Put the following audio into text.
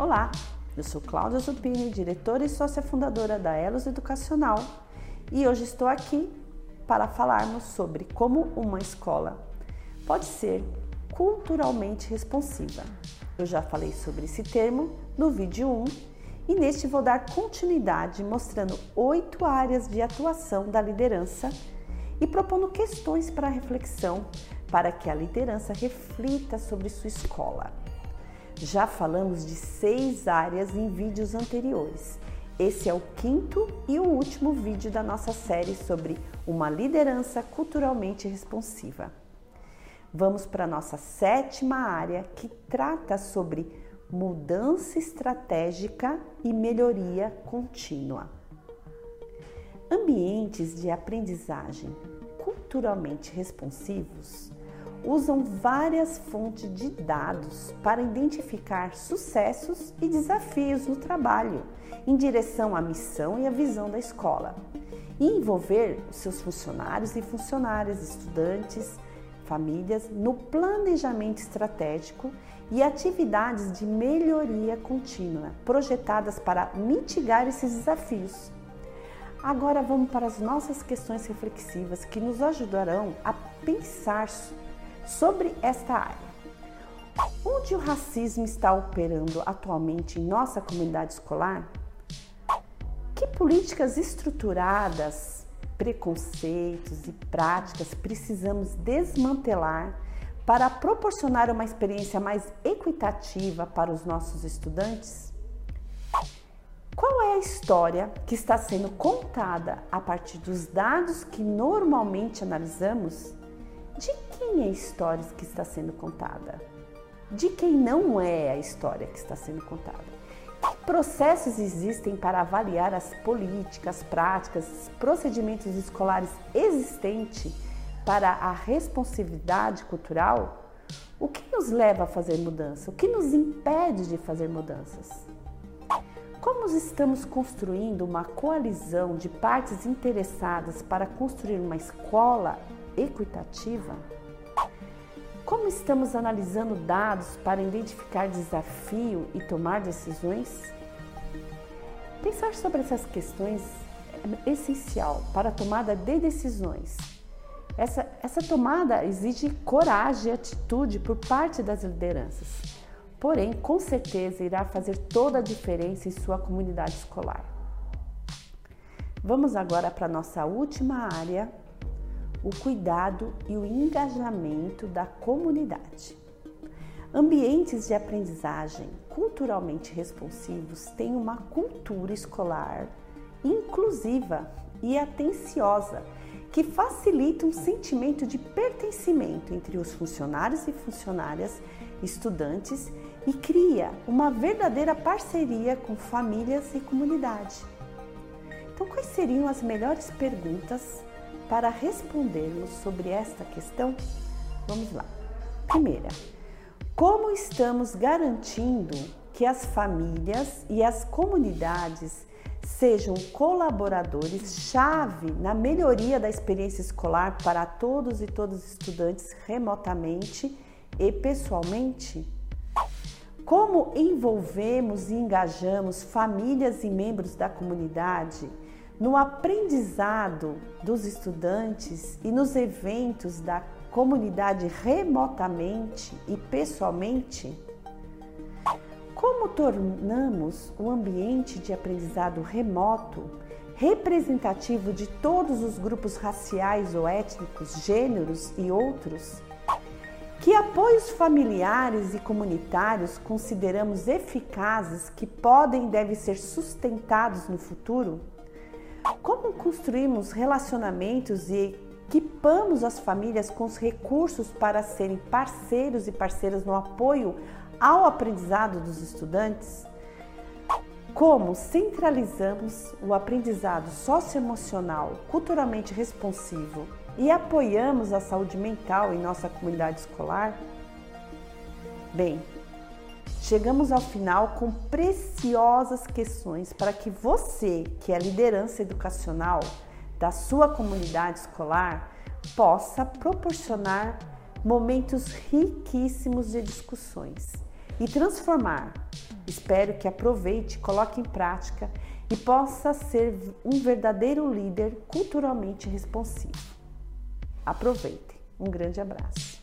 Olá, eu sou Cláudia Zupini, diretora e sócia fundadora da Elos Educacional e hoje estou aqui para falarmos sobre como uma escola pode ser culturalmente responsiva. Eu já falei sobre esse termo no vídeo 1 e neste vou dar continuidade mostrando oito áreas de atuação da liderança e propondo questões para reflexão para que a liderança reflita sobre sua escola. Já falamos de seis áreas em vídeos anteriores. Esse é o quinto e o último vídeo da nossa série sobre uma liderança culturalmente responsiva. Vamos para a nossa sétima área que trata sobre mudança estratégica e melhoria contínua. Ambientes de aprendizagem culturalmente responsivos usam várias fontes de dados para identificar sucessos e desafios no trabalho em direção à missão e à visão da escola e envolver os seus funcionários e funcionárias, estudantes, famílias no planejamento estratégico e atividades de melhoria contínua projetadas para mitigar esses desafios. Agora vamos para as nossas questões reflexivas que nos ajudarão a pensar sobre esta área. Onde o racismo está operando atualmente em nossa comunidade escolar? Que políticas estruturadas, preconceitos e práticas precisamos desmantelar para proporcionar uma experiência mais equitativa para os nossos estudantes? Qual é a história que está sendo contada a partir dos dados que normalmente analisamos de quem é a história que está sendo contada? De quem não é a história que está sendo contada? Que processos existem para avaliar as políticas, práticas, procedimentos escolares existentes para a responsividade cultural? O que nos leva a fazer mudança? O que nos impede de fazer mudanças? Como estamos construindo uma coalizão de partes interessadas para construir uma escola equitativa? Como estamos analisando dados para identificar desafio e tomar decisões? Pensar sobre essas questões é essencial para a tomada de decisões. Essa, essa tomada exige coragem e atitude por parte das lideranças, porém, com certeza irá fazer toda a diferença em sua comunidade escolar. Vamos agora para a nossa última área, o cuidado e o engajamento da comunidade. Ambientes de aprendizagem culturalmente responsivos têm uma cultura escolar inclusiva e atenciosa que facilita um sentimento de pertencimento entre os funcionários e funcionárias, estudantes e cria uma verdadeira parceria com famílias e comunidade. Então, quais seriam as melhores perguntas para respondermos sobre esta questão, vamos lá. Primeira, como estamos garantindo que as famílias e as comunidades sejam colaboradores-chave na melhoria da experiência escolar para todos e todas os estudantes remotamente e pessoalmente? Como envolvemos e engajamos famílias e membros da comunidade no aprendizado dos estudantes e nos eventos da comunidade remotamente e pessoalmente? Como tornamos o ambiente de aprendizado remoto representativo de todos os grupos raciais ou étnicos, gêneros e outros? Que apoios familiares e comunitários consideramos eficazes que podem e devem ser sustentados no futuro? Como construímos relacionamentos e equipamos as famílias com os recursos para serem parceiros e parceiras no apoio ao aprendizado dos estudantes? Como centralizamos o aprendizado socioemocional culturalmente responsivo e apoiamos a saúde mental em nossa comunidade escolar? Bem, Chegamos ao final com preciosas questões para que você, que é liderança educacional da sua comunidade escolar, possa proporcionar momentos riquíssimos de discussões, e transformar. Espero que aproveite, coloque em prática e possa ser um verdadeiro líder culturalmente responsivo. Aproveite. Um grande abraço.